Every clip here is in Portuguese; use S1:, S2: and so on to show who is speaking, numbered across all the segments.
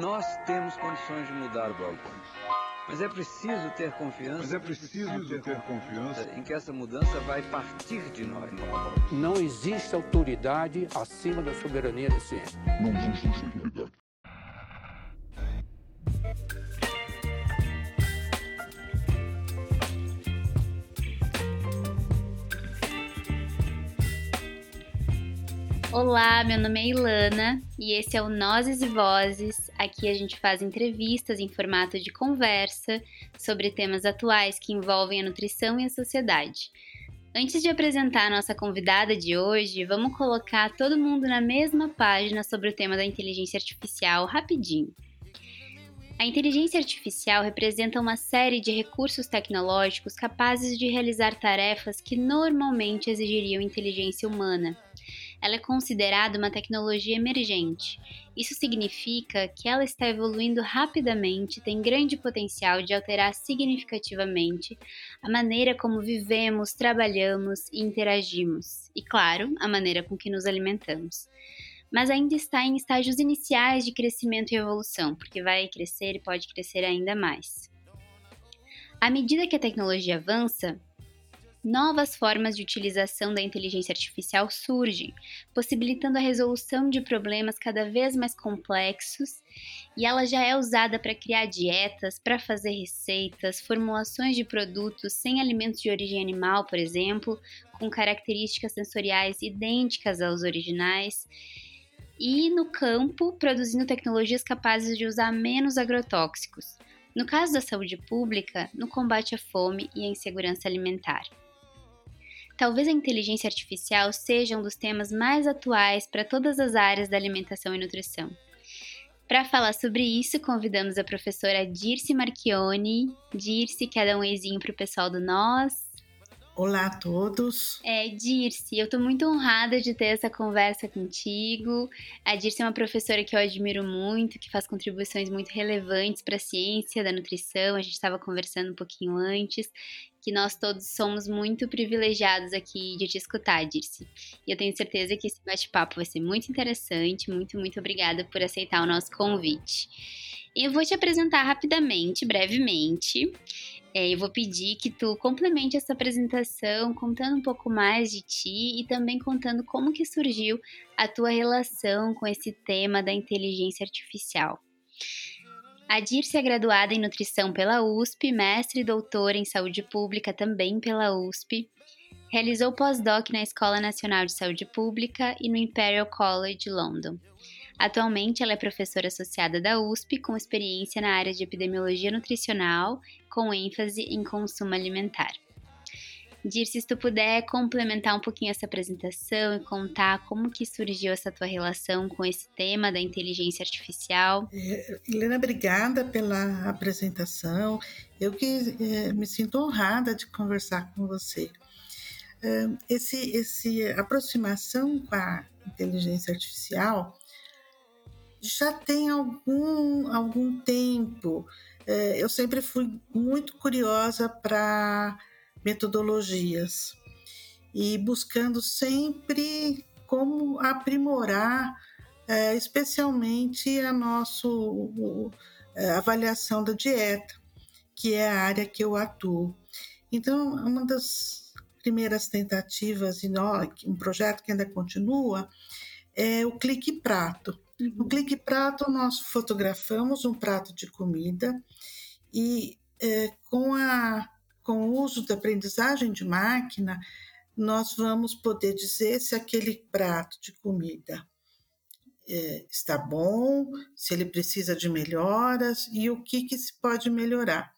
S1: Nós temos condições de mudar o balcão. Mas é preciso ter confiança.
S2: Mas é preciso ter, ter confiança
S1: em que essa mudança vai partir de nós.
S3: Não existe autoridade acima da soberania da ciência.
S2: Não existe autoridade.
S4: Olá, meu nome é Ilana e esse é o Nozes e Vozes. Aqui a gente faz entrevistas em formato de conversa sobre temas atuais que envolvem a nutrição e a sociedade. Antes de apresentar a nossa convidada de hoje, vamos colocar todo mundo na mesma página sobre o tema da inteligência artificial rapidinho. A inteligência artificial representa uma série de recursos tecnológicos capazes de realizar tarefas que normalmente exigiriam inteligência humana ela é considerada uma tecnologia emergente. Isso significa que ela está evoluindo rapidamente tem grande potencial de alterar significativamente a maneira como vivemos, trabalhamos e interagimos, e, claro, a maneira com que nos alimentamos. Mas ainda está em estágios iniciais de crescimento e evolução, porque vai crescer e pode crescer ainda mais. À medida que a tecnologia avança, novas formas de utilização da inteligência artificial surgem, possibilitando a resolução de problemas cada vez mais complexos, e ela já é usada para criar dietas, para fazer receitas, formulações de produtos sem alimentos de origem animal, por exemplo, com características sensoriais idênticas aos originais. E no campo, produzindo tecnologias capazes de usar menos agrotóxicos. No caso da saúde pública, no combate à fome e à insegurança alimentar. Talvez a inteligência artificial seja um dos temas mais atuais para todas as áreas da alimentação e nutrição. Para falar sobre isso, convidamos a professora Dirce Marchione. Dirce, quer dar um eizinho para o pessoal do Nós?
S5: Olá a todos.
S4: É, Dirce, eu estou muito honrada de ter essa conversa contigo. A Dirce é uma professora que eu admiro muito, que faz contribuições muito relevantes para a ciência da nutrição. A gente estava conversando um pouquinho antes que nós todos somos muito privilegiados aqui de te escutar, Dirce. E eu tenho certeza que esse bate-papo vai ser muito interessante. Muito, muito obrigada por aceitar o nosso convite. Eu vou te apresentar rapidamente, brevemente. É, eu vou pedir que tu complemente essa apresentação contando um pouco mais de ti e também contando como que surgiu a tua relação com esse tema da inteligência artificial. A Dirce é graduada em nutrição pela USP, mestre e doutora em saúde pública também pela USP. Realizou pós-doc na Escola Nacional de Saúde Pública e no Imperial College London. Atualmente, ela é professora associada da USP com experiência na área de epidemiologia nutricional, com ênfase em consumo alimentar. Dirce, se tu puder complementar um pouquinho essa apresentação e contar como que surgiu essa tua relação com esse tema da inteligência artificial.
S5: É, Helena, obrigada pela apresentação. Eu que é, me sinto honrada de conversar com você. É, esse, esse aproximação com a inteligência artificial já tem algum, algum tempo. É, eu sempre fui muito curiosa para metodologias e buscando sempre como aprimorar, é, especialmente a nossa é, avaliação da dieta, que é a área que eu atuo. Então, uma das primeiras tentativas, e um projeto que ainda continua, é o Clique Prato. No Clique Prato, nós fotografamos um prato de comida e é, com a com o uso da aprendizagem de máquina, nós vamos poder dizer se aquele prato de comida é, está bom, se ele precisa de melhoras e o que, que se pode melhorar.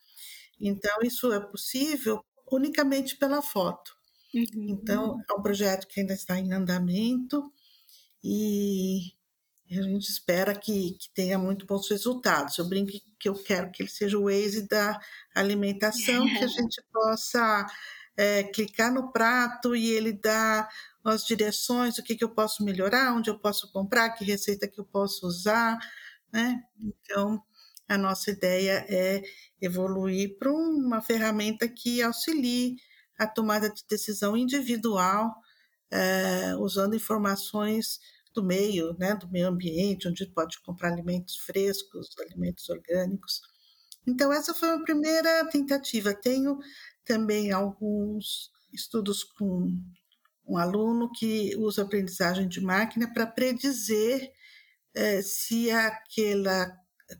S5: Então, isso é possível unicamente pela foto. Uhum. Então, é um projeto que ainda está em andamento e a gente espera que, que tenha muito bons resultados. Eu brinco que eu quero que ele seja o Waze da alimentação, que a gente possa é, clicar no prato e ele dá as direções, o que, que eu posso melhorar, onde eu posso comprar, que receita que eu posso usar. Né? Então, a nossa ideia é evoluir para uma ferramenta que auxilie a tomada de decisão individual, é, usando informações do meio, né, do meio ambiente, onde pode comprar alimentos frescos, alimentos orgânicos. Então, essa foi a primeira tentativa. Tenho também alguns estudos com um aluno que usa aprendizagem de máquina para predizer eh, se aquele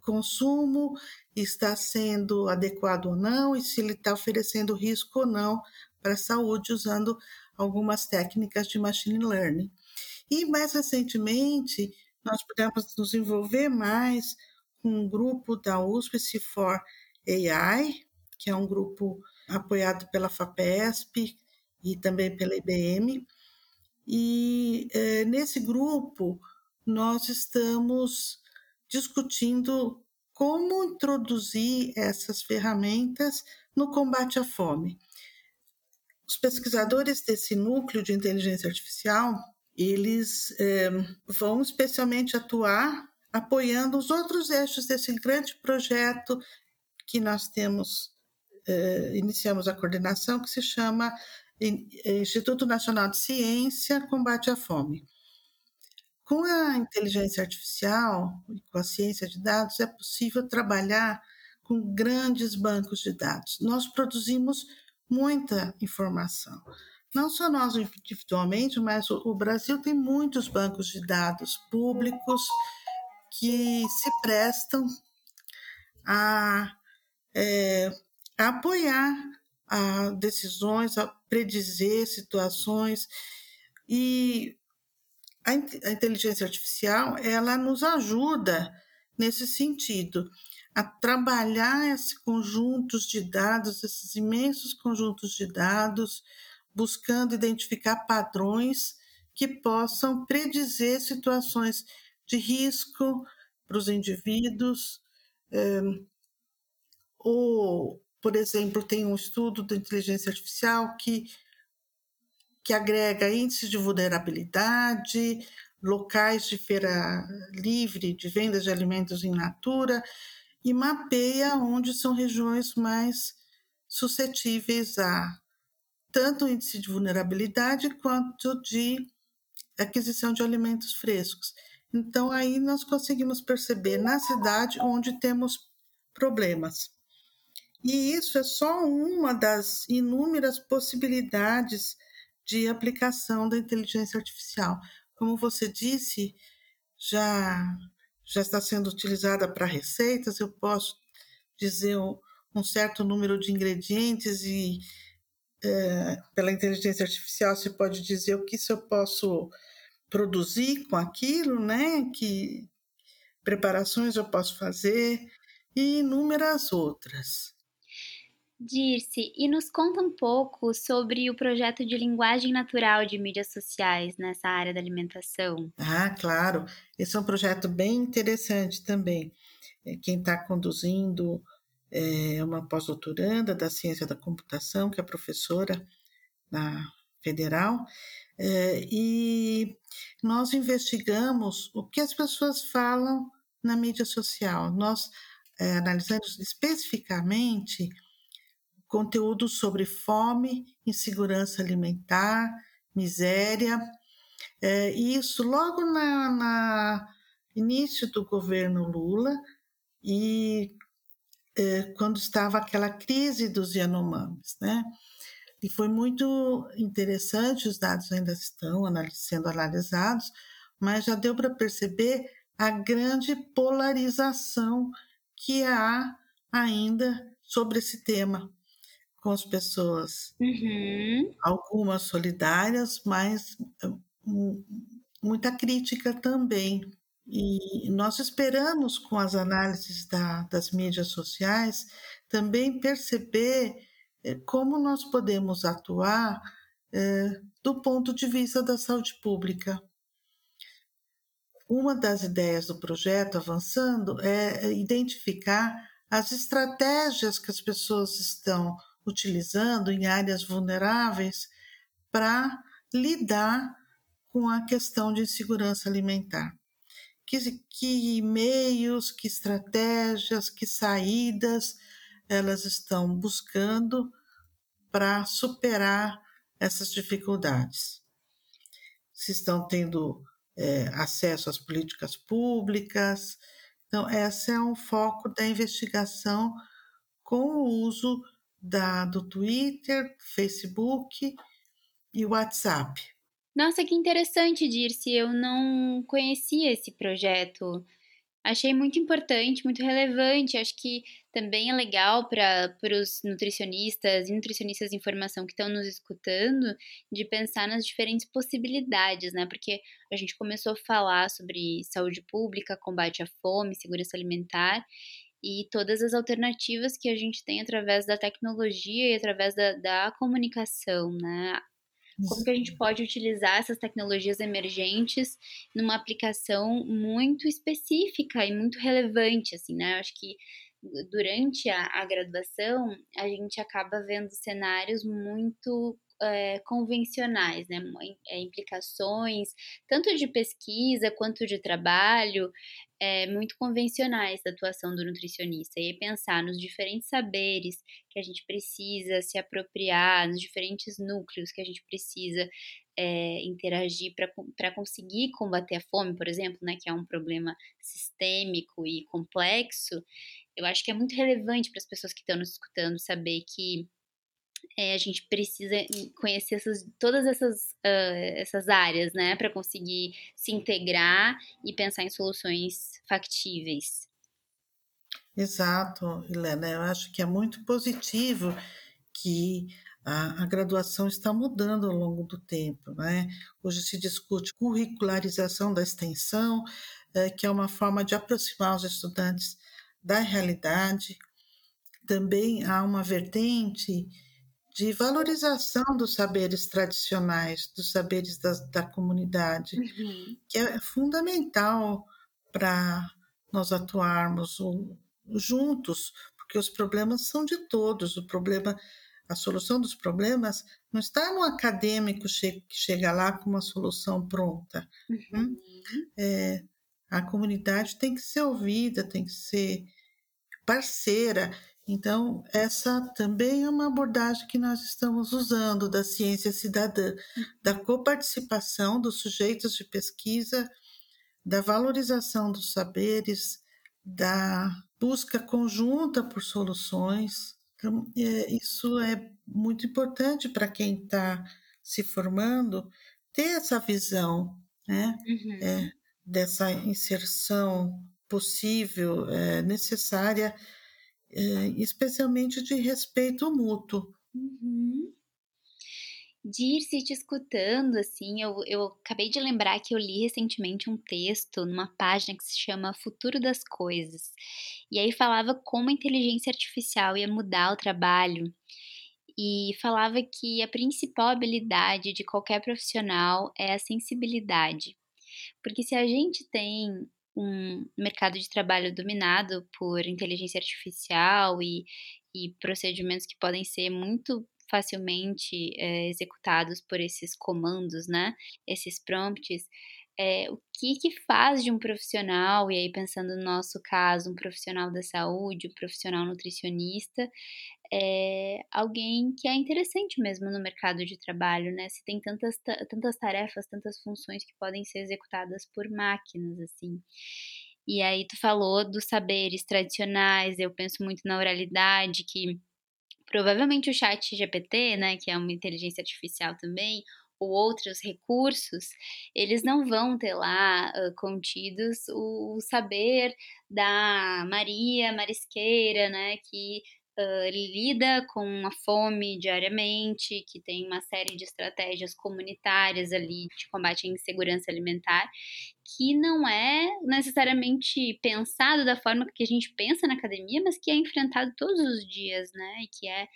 S5: consumo está sendo adequado ou não e se ele está oferecendo risco ou não para a saúde usando algumas técnicas de machine learning. E mais recentemente, nós pudemos nos envolver mais com um grupo da USP C4 AI, que é um grupo apoiado pela FAPESP e também pela IBM. E é, nesse grupo, nós estamos discutindo como introduzir essas ferramentas no combate à fome. Os pesquisadores desse núcleo de inteligência artificial, eles é, vão especialmente atuar apoiando os outros eixos desse grande projeto que nós temos, é, iniciamos a coordenação, que se chama Instituto Nacional de Ciência Combate à Fome. Com a inteligência artificial e com a ciência de dados, é possível trabalhar com grandes bancos de dados. Nós produzimos muita informação. Não só nós individualmente, mas o, Brasil tem muitos bancos de dados públicos que se prestam a, é, a apoiar a decisões, a predizer situações. E a, a inteligência artificial ela nos ajuda nesse sentido a trabalhar esses conjuntos de dados, esses imensos conjuntos de dados, buscando identificar padrões que possam predizer situações de risco para os indivíduos. É, ou, por exemplo, tem um estudo da inteligência artificial que, que agrega índices de vulnerabilidade, locais de feira livre, de vendas de alimentos em natura, e mapeia onde são regiões mais suscetíveis a tanto índice de vulnerabilidade quanto de aquisição de alimentos frescos. Então, aí nós conseguimos perceber na cidade onde temos problemas. E isso é só uma das inúmeras possibilidades de aplicação da inteligência artificial. Como você disse, já já está sendo utilizada para receitas, eu posso dizer um certo número de ingredientes e é, pela inteligência artificial se pode dizer o que se eu posso produzir com aquilo, né? Que preparações eu posso fazer e inúmeras outras.
S4: Dirce, e nos conta um pouco sobre o projeto de linguagem natural de mídias sociais nessa área da alimentação.
S5: Ah, claro. Esse é um projeto bem interessante também. É, quem está conduzindo é uma pós-doutoranda da ciência da computação, que é professora na Federal, é, e nós investigamos o que as pessoas falam na mídia social. Nós é, analisamos especificamente conteúdo sobre fome, insegurança alimentar, miséria. É, isso logo na, na, início do governo Lula e quando estava aquela crise dos Yanomamis, né? E foi muito interessante, os dados ainda estão sendo analisados, mas já deu para perceber a grande polarização que há ainda sobre esse tema com as pessoas.
S4: Uhum.
S5: Algumas solidárias, mas hum, muita crítica também. E nós esperamos, com as análises da, das mídias sociais, também perceber eh, como nós podemos atuar eh, do ponto de vista da saúde pública. Uma das ideias do projeto Avançando é identificar as estratégias que as pessoas estão utilizando em áreas vulneráveis para lidar com a questão de insegurança alimentar. Que, que meios, que estratégias, que saídas elas estão buscando para superar essas dificuldades. Se estão tendo é, acesso às políticas públicas. Então, esse é um foco da investigação com o uso da, do Twitter, Facebook e WhatsApp.
S4: Nossa, que interessante, Dirce. Eu não conhecia esse projeto achei muito importante, muito relevante. Acho que também é legal para os nutricionistas e nutricionistas de informação que estão nos escutando de pensar nas diferentes possibilidades, né? Porque a gente começou a falar sobre saúde pública, combate à fome, segurança alimentar e todas as alternativas que a gente tem através da tecnologia e através da, da comunicação, né? Como que a gente pode utilizar essas tecnologias emergentes numa aplicação muito específica e muito relevante, assim, né? Eu acho que durante a, a graduação a gente acaba vendo cenários muito é, convencionais, né? É, implicações tanto de pesquisa quanto de trabalho é, muito convencionais da atuação do nutricionista. E pensar nos diferentes saberes que a gente precisa se apropriar, nos diferentes núcleos que a gente precisa é, interagir para conseguir combater a fome, por exemplo, né, que é um problema sistêmico e complexo, eu acho que é muito relevante para as pessoas que estão nos escutando saber que é, a gente precisa conhecer essas, todas essas, uh, essas áreas, né, para conseguir se integrar e pensar em soluções factíveis.
S5: Exato, Helena. Eu acho que é muito positivo que a, a, graduação está mudando ao longo do tempo. Né? Hoje se discute curricularização da extensão, é, que é uma forma de aproximar os estudantes da realidade. Também há uma vertente de valorização dos saberes tradicionais, dos saberes da, da comunidade, uhum. que é fundamental para nós atuarmos juntos, porque os problemas são de todos. O problema, a solução dos problemas não está no acadêmico que chega lá com uma solução pronta. Uhum. Hum? É, a comunidade tem que ser ouvida, tem que ser parceira então, essa também é uma abordagem que nós estamos usando da ciência cidadã, da coparticipação dos sujeitos de pesquisa, da valorização dos saberes, da busca conjunta por soluções. Então, é, isso é muito importante para quem está se formando ter essa visão né, uhum. é, dessa inserção possível, é, necessária especialmente de respeito mútuo.
S4: Uhum. Dirce, te escutando, assim, eu, eu acabei de lembrar que eu li recentemente um texto numa página que se chama Futuro das Coisas. E aí falava como a inteligência artificial ia mudar o trabalho. E falava que a principal habilidade de qualquer profissional é a sensibilidade. Porque se a gente tem um mercado de trabalho dominado por inteligência artificial e, e procedimentos que podem ser muito facilmente é, executados por esses comandos, né? Esses prompts. É, o que, que faz de um profissional, e aí pensando no nosso caso, um profissional da saúde, um profissional nutricionista, é, alguém que é interessante mesmo no mercado de trabalho, né? Se tem tantas, tantas tarefas, tantas funções que podem ser executadas por máquinas, assim. E aí tu falou dos saberes tradicionais, eu penso muito na oralidade, que provavelmente o chat GPT, né, que é uma inteligência artificial também, ou outros recursos, eles não vão ter lá uh, contidos o, o saber da Maria Marisqueira, né, que uh, lida com a fome diariamente, que tem uma série de estratégias comunitárias ali de combate à insegurança alimentar, que não é necessariamente pensado da forma que a gente pensa na academia, mas que é enfrentado todos os dias, né? E que é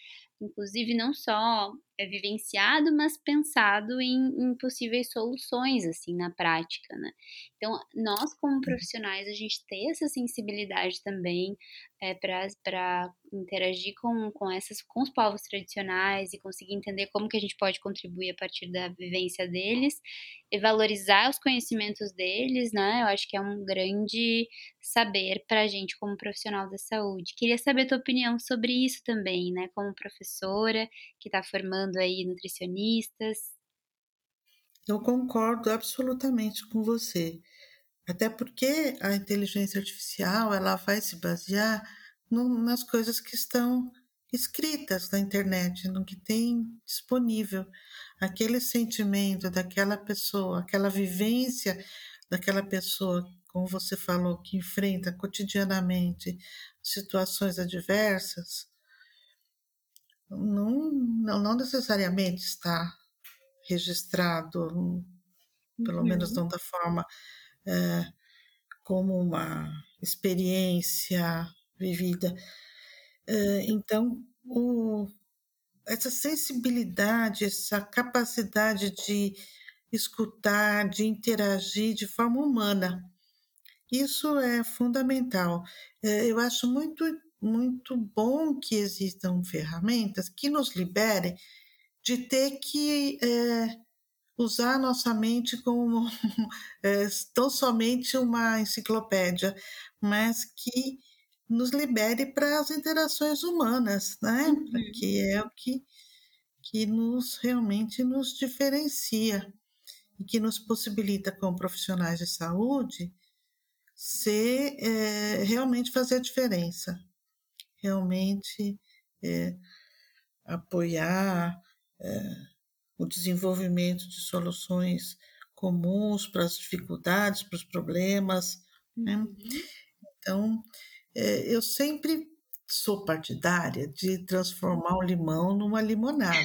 S4: inclusive não só vivenciado, mas pensado em, em, possíveis soluções, assim, na prática, né? Então, nós como uhum. profissionais, a gente ter essa sensibilidade também é, para interagir com, com, essas, com os povos tradicionais e conseguir entender como que a gente pode contribuir a partir da vivência deles e valorizar os conhecimentos deles, né? Eu acho que é um grande saber para a gente como profissional da saúde. Queria saber a tua opinião sobre isso também, né? Como professora que está formando aí nutricionistas.
S5: Eu concordo absolutamente com você. Até porque a inteligência artificial ela vai se basear no, nas coisas que estão escritas na internet, no que tem disponível. Aquele sentimento daquela pessoa, aquela vivência daquela pessoa, como você falou, que enfrenta cotidianamente situações adversas, não, não, não necessariamente está registrado, pelo uhum. menos não da forma é, como uma experiência vivida. É, então, o, essa sensibilidade, essa capacidade de escutar, de interagir de forma humana, isso é fundamental. É, eu acho muito, muito bom que existam ferramentas que nos liberem de ter que é, usar a nossa mente como é, tão somente uma enciclopédia, mas que nos libere para as interações humanas, né? Uhum. Que é o que, que nos realmente nos diferencia e que nos possibilita, como profissionais de saúde, ser é, realmente fazer a diferença, realmente é, apoiar é, o desenvolvimento de soluções comuns para as dificuldades, para os problemas. Né? Uhum. Então, é, eu sempre sou partidária de transformar o limão numa limonada.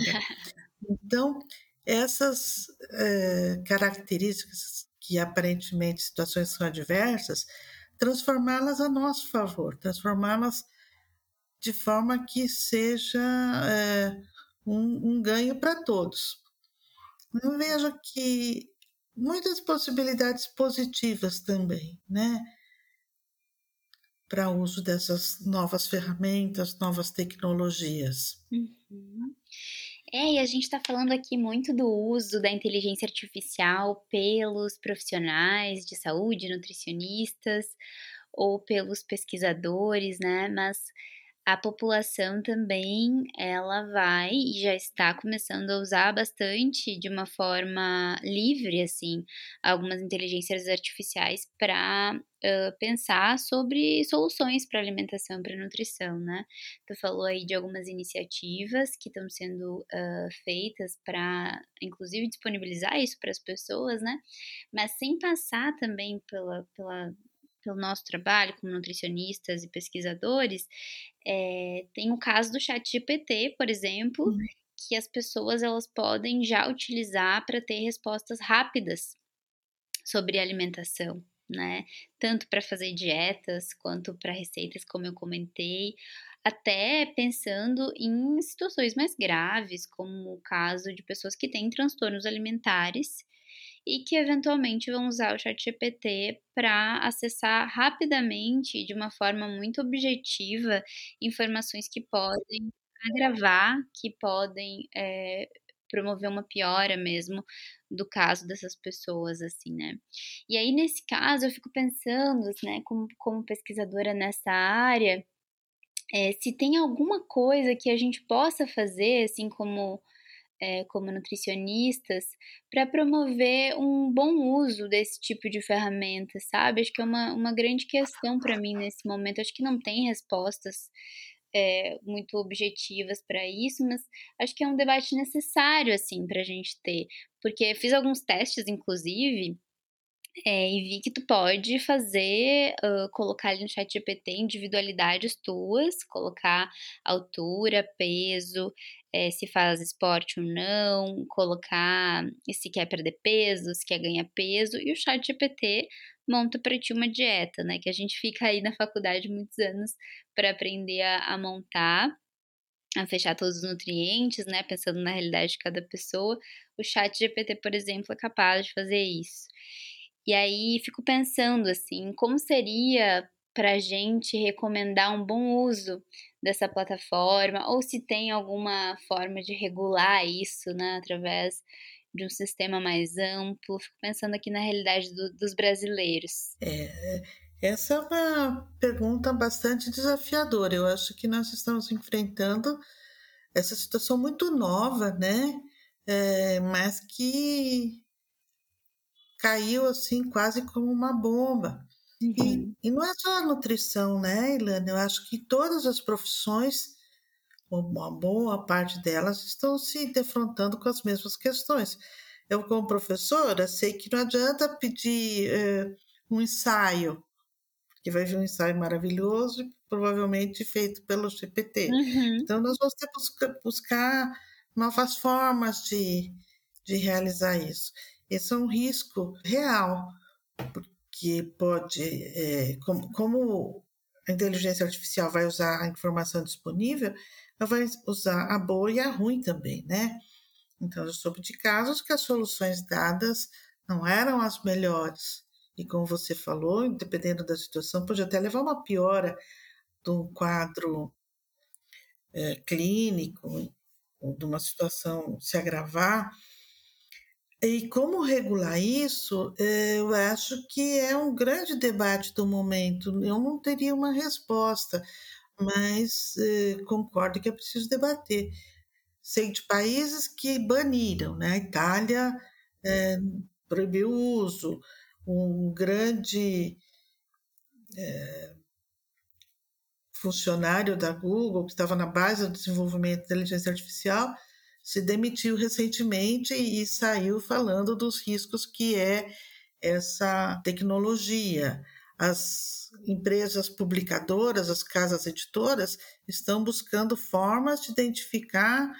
S5: Então, essas é, características que aparentemente situações são adversas, transformá-las a nosso favor, transformá-las de forma que seja é, um, um ganho para todos. Eu vejo que muitas possibilidades positivas também, né? Para o uso dessas novas ferramentas, novas tecnologias.
S4: Uhum. É, e a gente está falando aqui muito do uso da inteligência artificial pelos profissionais de saúde, nutricionistas, ou pelos pesquisadores, né? Mas a população também ela vai e já está começando a usar bastante de uma forma livre assim algumas inteligências artificiais para uh, pensar sobre soluções para alimentação para nutrição né? Tu falou aí de algumas iniciativas que estão sendo uh, feitas para inclusive disponibilizar isso para as pessoas né? Mas sem passar também pela, pela pelo nosso trabalho como nutricionistas e pesquisadores, é, tem o caso do chat GPT, por exemplo, uhum. que as pessoas elas podem já utilizar para ter respostas rápidas sobre alimentação, né? Tanto para fazer dietas quanto para receitas, como eu comentei, até pensando em situações mais graves, como o caso de pessoas que têm transtornos alimentares e que eventualmente vão usar o ChatGPT para acessar rapidamente, de uma forma muito objetiva, informações que podem agravar, que podem é, promover uma piora mesmo do caso dessas pessoas, assim, né? E aí, nesse caso, eu fico pensando, né, como, como pesquisadora nessa área, é, se tem alguma coisa que a gente possa fazer, assim, como é, como nutricionistas para promover um bom uso desse tipo de ferramenta, sabe? Acho que é uma, uma grande questão para mim nesse momento. Acho que não tem respostas é, muito objetivas para isso, mas acho que é um debate necessário, assim, para a gente ter. Porque fiz alguns testes, inclusive, é, e vi que tu pode fazer, uh, colocar ali no chat GPT individualidades tuas, colocar altura, peso, é, se faz esporte ou não, colocar se quer perder peso, se quer ganhar peso, e o chat GPT monta para ti uma dieta, né? Que a gente fica aí na faculdade muitos anos para aprender a, a montar a fechar todos os nutrientes, né, pensando na realidade de cada pessoa. O chat GPT, por exemplo, é capaz de fazer isso. E aí fico pensando assim, como seria para a gente recomendar um bom uso dessa plataforma, ou se tem alguma forma de regular isso, né, através de um sistema mais amplo. Fico pensando aqui na realidade do, dos brasileiros.
S5: É, essa é uma pergunta bastante desafiadora. Eu acho que nós estamos enfrentando essa situação muito nova, né? É, mas que caiu assim quase como uma bomba. Uhum. E, e, não é só a nutrição, né, Ilana? Eu acho que todas as profissões, uma boa parte delas, estão se defrontando com as mesmas questões. Eu, como professora, sei que não adianta pedir é, um ensaio, que vai vir um ensaio maravilhoso, provavelmente feito pelo GPT. Uhum. Então, nós vamos ter que buscar, buscar novas formas de, de realizar isso. Esse é um risco real, porque pode, é, como, como a inteligência artificial vai usar a informação disponível, ela vai usar a boa e a ruim também, né? Então, eu soube de casos que as soluções dadas não eram as melhores. E como você falou, dependendo da situação, pode até levar uma piora de um quadro é, clínico, ou de uma situação se agravar. E como regular isso, é, eu acho que é um grande debate do momento. Eu não teria uma resposta, mas é, concordo que é preciso debater sei de países que baniram, né? A Itália é, proibiu o uso, um grande é, funcionário da Google, que estava na base do desenvolvimento da inteligência artificial, se demitiu recentemente e saiu falando dos riscos que é essa tecnologia. As empresas publicadoras, as casas editoras, estão buscando formas de identificar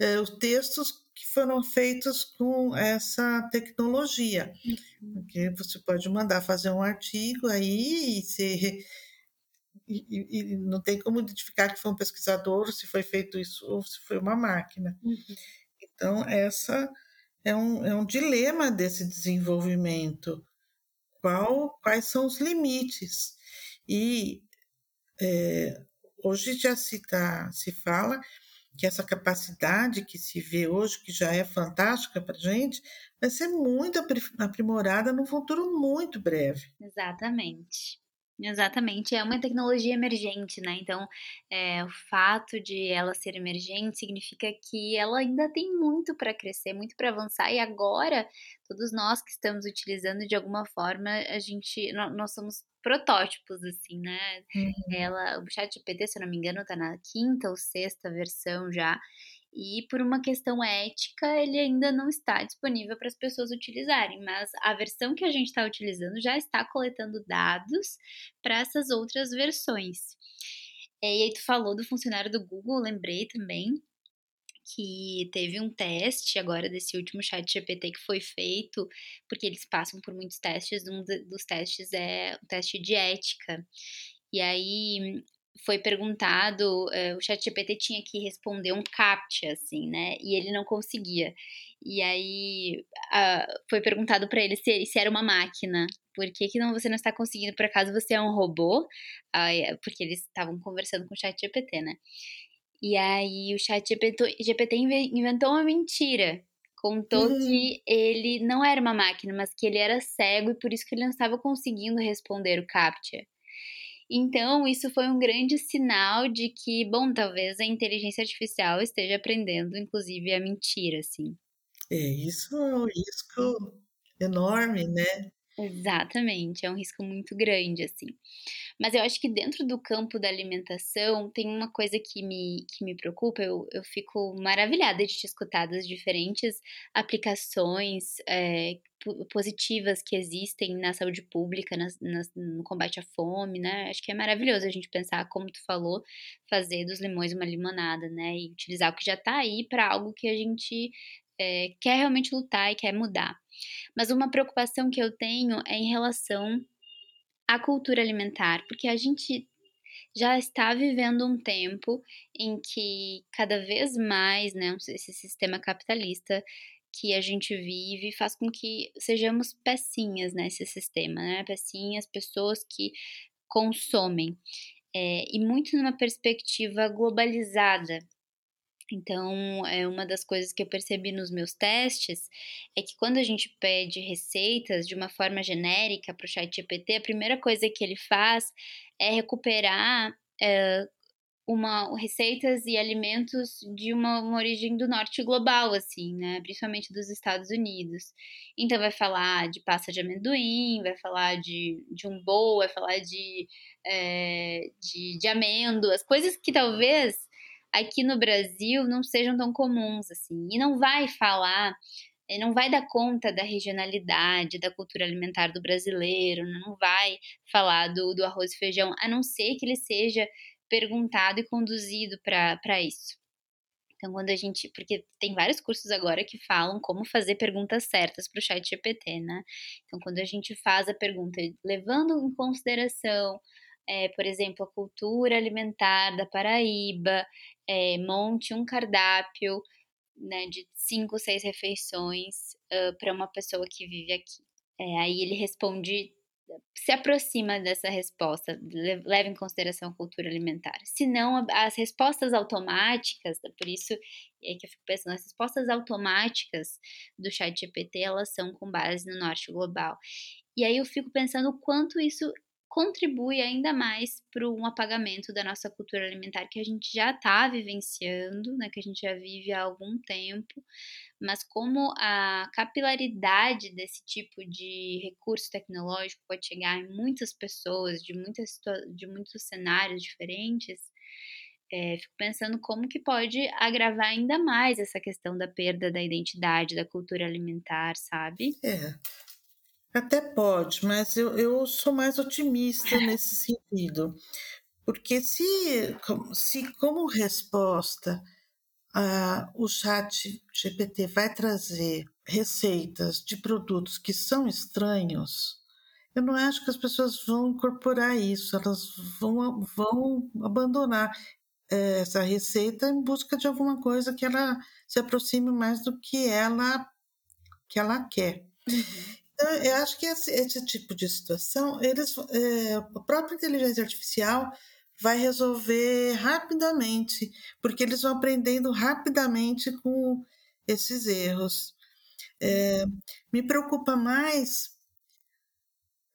S5: é, os textos que foram feitos com essa tecnologia. Uhum. Porque você pode mandar fazer um artigo aí e, se, e, e, não tem como identificar que foi um pesquisador, se foi feito isso ou se foi uma máquina. Uhum. Então, essa é um, é um dilema desse desenvolvimento. Qual, quais são os limites? E é, hoje já se, tá, se fala que essa capacidade que se vê hoje, que já é fantástica para a gente, vai ser muito aprimorada num futuro muito breve.
S4: Exatamente. Exatamente, é uma tecnologia emergente, né? Então, é, o fato de ela ser emergente significa que ela ainda tem muito para crescer, muito para avançar, e agora, todos nós que estamos utilizando de alguma forma, a gente, nós somos protótipos, assim, né? Uhum. Ela, o chat GPT, se eu não me engano, tá na quinta ou sexta versão já, e por uma questão ética ele ainda não está disponível para as pessoas utilizarem, mas a versão que a gente está utilizando já está coletando dados para essas outras versões. E aí tu falou do funcionário do Google, lembrei também que teve um teste agora desse último chat GPT que foi feito, porque eles passam por muitos testes, um dos testes é o teste de ética. E aí foi perguntado, uh, o chat GPT tinha que responder um captcha, assim, né? E ele não conseguia. E aí uh, foi perguntado para ele se, se era uma máquina. Por que, que não, você não está conseguindo? Por acaso você é um robô? Uh, porque eles estavam conversando com o chat GPT, né? E aí o chat GPT, GPT inventou uma mentira. Contou uhum. que ele não era uma máquina, mas que ele era cego e por isso que ele não estava conseguindo responder o captcha. Então, isso foi um grande sinal de que, bom, talvez a inteligência artificial esteja aprendendo, inclusive, a mentir, assim.
S5: É, isso é um risco enorme, né?
S4: Exatamente, é um risco muito grande, assim. Mas eu acho que dentro do campo da alimentação tem uma coisa que me, que me preocupa, eu, eu fico maravilhada de te escutar das diferentes aplicações é, positivas que existem na saúde pública, na, na, no combate à fome, né? Acho que é maravilhoso a gente pensar, como tu falou, fazer dos limões uma limonada, né? E utilizar o que já tá aí para algo que a gente é, quer realmente lutar e quer mudar. Mas uma preocupação que eu tenho é em relação à cultura alimentar, porque a gente já está vivendo um tempo em que cada vez mais, né, esse sistema capitalista que a gente vive faz com que sejamos pecinhas nesse sistema, né? Pecinhas, pessoas que consomem. É, e muito numa perspectiva globalizada, então, é uma das coisas que eu percebi nos meus testes é que quando a gente pede receitas de uma forma genérica para o chat GPT, a primeira coisa que ele faz é recuperar é, uma receitas e alimentos de uma, uma, origem do norte global, assim, né? Principalmente dos Estados Unidos. Então vai falar de pasta de amendoim, vai falar de, de um bowl, vai falar de, é, de, de amêndoas, coisas que talvez aqui no Brasil não sejam tão comuns, assim. E não vai falar não vai dar conta da regionalidade, da cultura alimentar do brasileiro, não vai falar do, do arroz e feijão, a não ser que ele seja perguntado e conduzido para isso. Então, quando a gente. Porque tem vários cursos agora que falam como fazer perguntas certas para o chat GPT, né? Então, quando a gente faz a pergunta levando em consideração, é, por exemplo, a cultura alimentar da Paraíba, é, monte um cardápio né, de cinco, seis refeições uh, para uma pessoa que vive aqui. É, aí ele responde, se aproxima dessa resposta, leva em consideração a cultura alimentar. Se não, as respostas automáticas, por isso é que eu fico pensando, as respostas automáticas do chat GPT, elas são com base no norte global. E aí eu fico pensando o quanto isso contribui ainda mais para um apagamento da nossa cultura alimentar que a gente já está vivenciando, né, que a gente já vive há algum tempo, mas como a capilaridade desse tipo de recurso tecnológico pode chegar em muitas pessoas, de, muitas, de muitos cenários diferentes, é, fico pensando como que pode agravar ainda mais essa questão da perda da identidade, da cultura alimentar, sabe?
S5: É, até pode, mas eu, eu sou mais otimista nesse sentido. Porque se, se como resposta o chat GPT vai trazer receitas de produtos que são estranhos, eu não acho que as pessoas vão incorporar isso, elas vão, vão abandonar eh, essa receita em busca de alguma coisa que ela se aproxime mais do que ela que ela quer. Uhum. Então, eu acho que esse, esse tipo de situação, eles, é, a própria inteligência artificial vai resolver rapidamente, porque eles vão aprendendo rapidamente com esses erros. É, me preocupa mais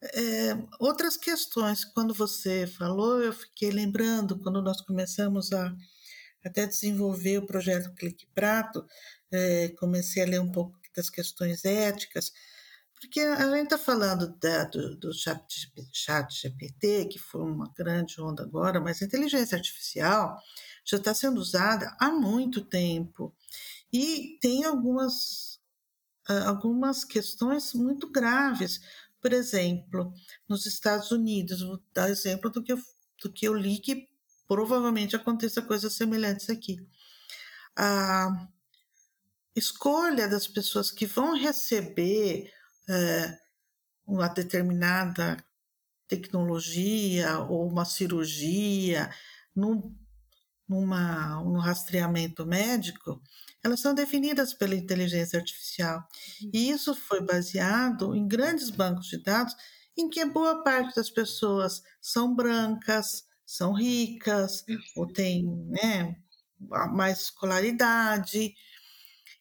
S5: é, outras questões. Quando você falou, eu fiquei lembrando, quando nós começamos a até desenvolver o projeto Clique Prato, é, comecei a ler um pouco das questões éticas, porque a gente está falando da, do, do chat, chat GPT, que foi uma grande onda agora, mas a inteligência artificial já está sendo usada há muito tempo. E tem algumas, algumas questões muito graves. Por exemplo, nos Estados Unidos, vou dar exemplo do que eu, do que eu li, que provavelmente aconteça coisas semelhantes aqui. A escolha das pessoas que vão receber é, uma determinada tecnologia ou uma cirurgia num, numa, um rastreamento médico, elas são definidas pela inteligência artificial. E isso foi baseado em grandes bancos de dados em que boa parte das pessoas são brancas, são ricas, ou têm né, mais escolaridade,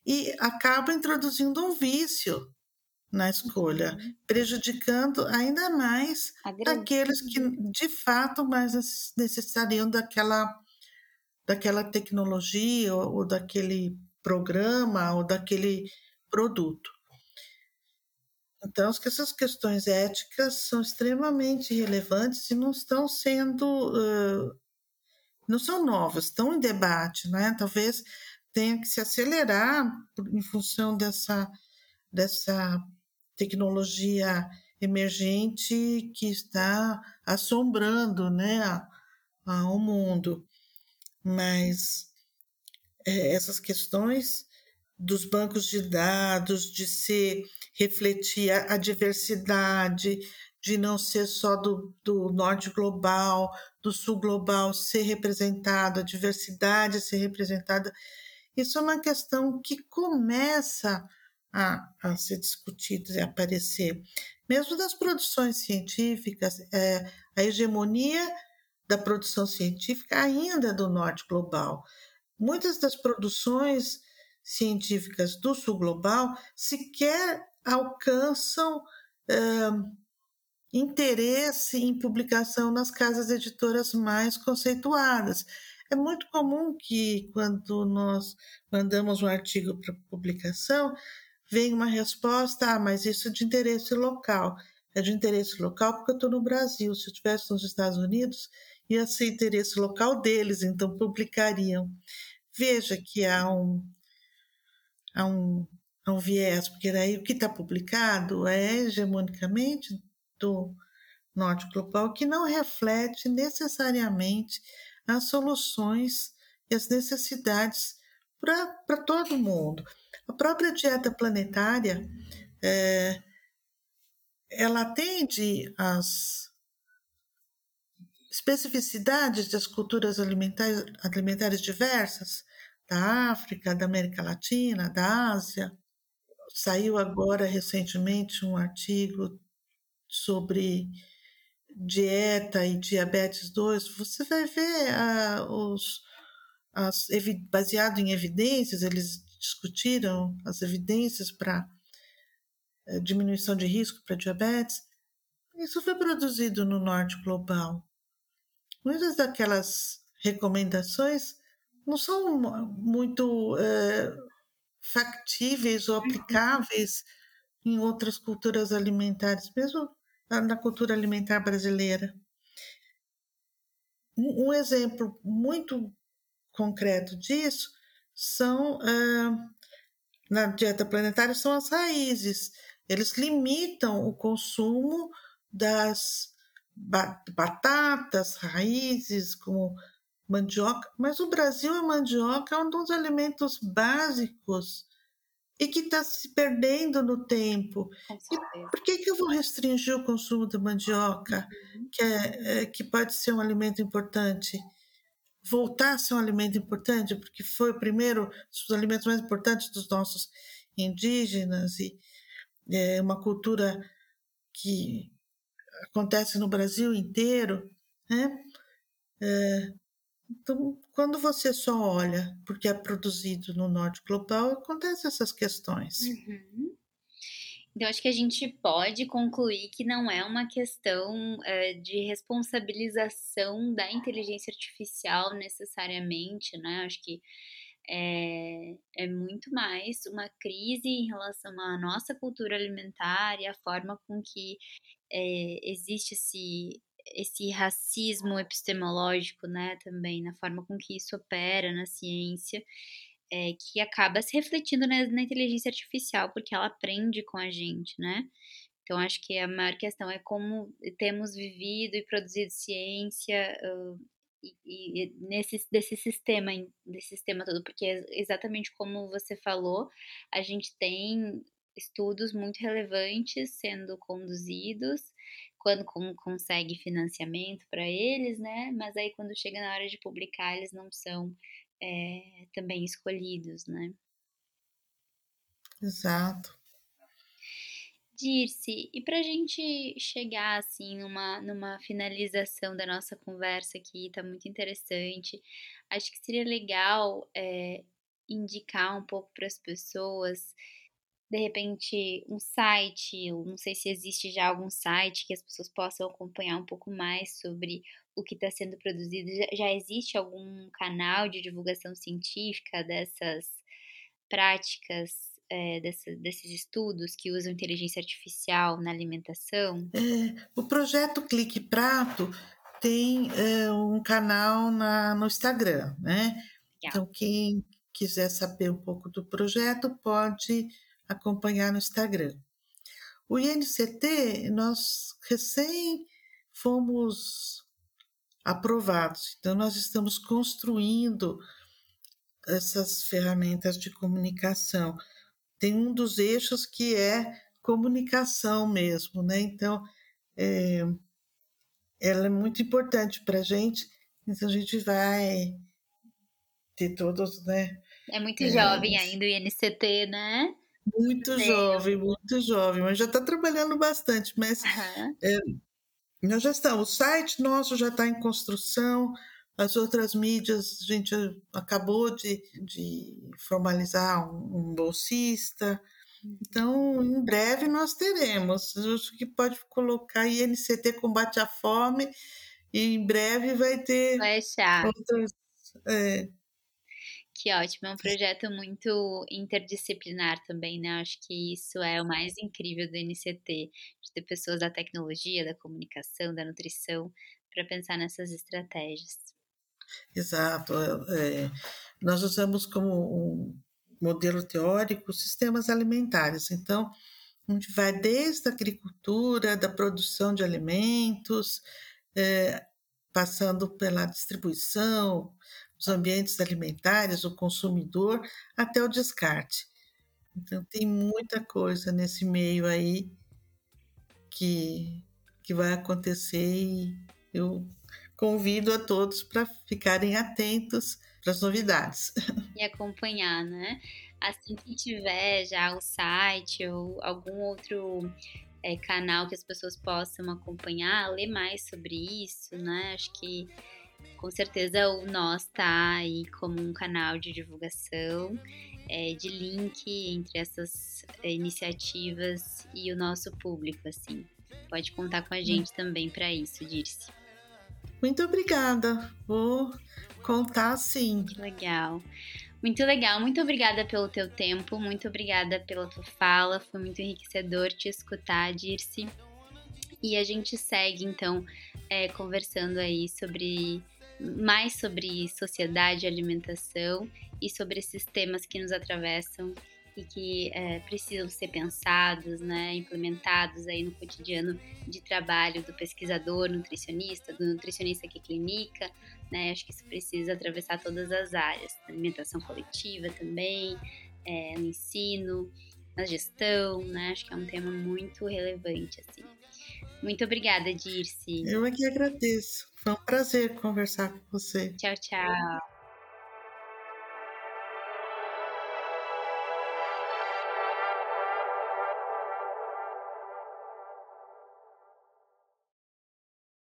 S5: e acaba introduzindo um vício na escolha, uhum. prejudicando ainda mais aqueles que de fato mais necessitariam daquela, daquela tecnologia ou, ou daquele programa ou daquele produto. Então, essas questões éticas são extremamente relevantes e não estão sendo, uh, não são novas, estão em debate, né? Talvez tenha que se acelerar em função dessa, dessa tecnologia emergente que está assombrando né, o mundo. Mas é, essas questões dos bancos de dados, de se refletir a, a diversidade, de não ser só do, do norte global, do sul global ser representado, a diversidade ser representada, isso é uma questão que começa a, a ser discutidos e aparecer. Mesmo das produções científicas, é, a hegemonia da produção científica ainda é do norte global. Muitas das produções científicas do sul global sequer alcançam interesse em publicação nas casas editoras mais conceituadas. É muito comum que, quando nós mandamos um artigo para publicação, venha uma resposta: ah, mas isso é de interesse local. É de interesse local porque eu estou no Brasil. Se eu estivesse nos Estados Unidos, ia ser interesse local deles, então publicariam. Veja que há um, há um, há um viés, porque daí o que está publicado é hegemonicamente do norte global, que não reflete necessariamente as soluções e as necessidades para todo mundo. A própria dieta planetária, é, ela atende às especificidades das culturas alimentares, alimentares diversas, da África, da América Latina, da Ásia. Saiu agora recentemente um artigo sobre dieta e diabetes 2, você vai ver uh, os, as, baseado em evidências, eles discutiram as evidências para uh, diminuição de risco para diabetes. Isso foi produzido no norte global. Muitas daquelas recomendações não são muito uh, factíveis ou aplicáveis em outras culturas alimentares, mesmo na cultura alimentar brasileira. Um, exemplo muito concreto disso são uh, na dieta planetária são as raízes. Eles limitam o consumo das batatas, raízes, como mandioca, mas o Brasil a mandioca é um dos alimentos básicos e que está se perdendo no tempo. por que, que eu vou restringir o consumo da mandioca, uhum. que, é, é, que pode ser um alimento importante? Voltar a ser um alimento importante, porque foi o primeiro dos alimentos mais importantes dos nossos indígenas e é uma cultura que acontece no Brasil inteiro, né? É, então, quando você só olha porque é produzido no norte global, acontecem essas questões.
S4: Uhum. Então, acho que a gente pode concluir que não é uma questão uh, de responsabilização da inteligência artificial necessariamente, né? Acho que é, é muito mais uma crise em relação à nossa cultura alimentar e a forma com que é, existe esse esse racismo epistemológico, né, também, na forma com que isso opera na ciência, é, que acaba se refletindo na, na, inteligência artificial, porque ela aprende com a gente, né? Então, acho que a maior questão é como temos vivido e produzido ciência uh, e, e nesse desse sistema, desse sistema todo, porque exatamente como você falou, a gente tem estudos muito relevantes sendo conduzidos quando consegue financiamento para eles, né? Mas aí quando chega na hora de publicar, eles não são é, também escolhidos, né?
S5: Exato.
S4: Dirce, e para a gente chegar assim numa, numa finalização da nossa conversa aqui, tá muito interessante. Acho que seria legal é, indicar um pouco para as pessoas de repente um site, não sei se existe já algum site que as pessoas possam acompanhar um pouco mais sobre o que está sendo produzido. Já, existe algum canal de divulgação científica dessas práticas, é, dessa, desses estudos que usam inteligência artificial na alimentação?
S5: É, o projeto Clique Prato tem é, um canal na, no Instagram, né? Legal. Então, quem quiser saber um pouco do projeto pode acompanhar no Instagram. O INCT, nós recém fomos aprovados, então nós estamos construindo essas ferramentas de comunicação. Tem um dos eixos que é comunicação mesmo, né? Então, é, ela é muito importante para a gente, então a gente vai ter todos, né?
S4: É muito é, jovem ainda o INCT, né?
S5: Muito jovem, muito jovem, mas já está trabalhando bastante. Mas uhum. é, nós já estamos, o site nosso já está em construção, as outras mídias, a gente acabou de, de formalizar um, um bolsista. Então, em breve nós teremos. Acho que pode colocar INCT Combate à Fome e em breve vai ter
S4: vai
S5: outras, É.
S4: Que ótimo, é um projeto muito interdisciplinar também, né? Acho que isso é o mais incrível do NCT, de ter pessoas da tecnologia, da comunicação, da nutrição, para pensar nessas estratégias.
S5: Exato. É, nós usamos como um modelo teórico sistemas alimentares. Então, gente vai desde a agricultura, da produção de alimentos, é, passando pela distribuição, os ambientes alimentares, o consumidor, até o descarte. Então, tem muita coisa nesse meio aí que, que vai acontecer e eu convido a todos para ficarem atentos para as novidades.
S4: E acompanhar, né? Assim que tiver já o site ou algum outro é, canal que as pessoas possam acompanhar, ler mais sobre isso, né? Acho que com certeza o Nós tá aí como um canal de divulgação, é, de link entre essas é, iniciativas e o nosso público, assim. Pode contar com a hum. gente também para isso, Dirce.
S5: Muito obrigada. Vou contar sim.
S4: Que legal. Muito legal, muito obrigada pelo teu tempo, muito obrigada pela tua fala, foi muito enriquecedor te escutar, Dirce. E a gente segue então é, conversando aí sobre mais sobre sociedade alimentação e sobre esses temas que nos atravessam e que é, precisam ser pensados, né, implementados aí no cotidiano de trabalho do pesquisador, nutricionista, do nutricionista que clinica, né, acho que isso precisa atravessar todas as áreas, alimentação coletiva também, é, no ensino, na gestão, né, acho que é um tema muito relevante, assim. Muito obrigada, Dirce.
S5: Eu é que agradeço. Foi um prazer conversar com você.
S4: Tchau, tchau.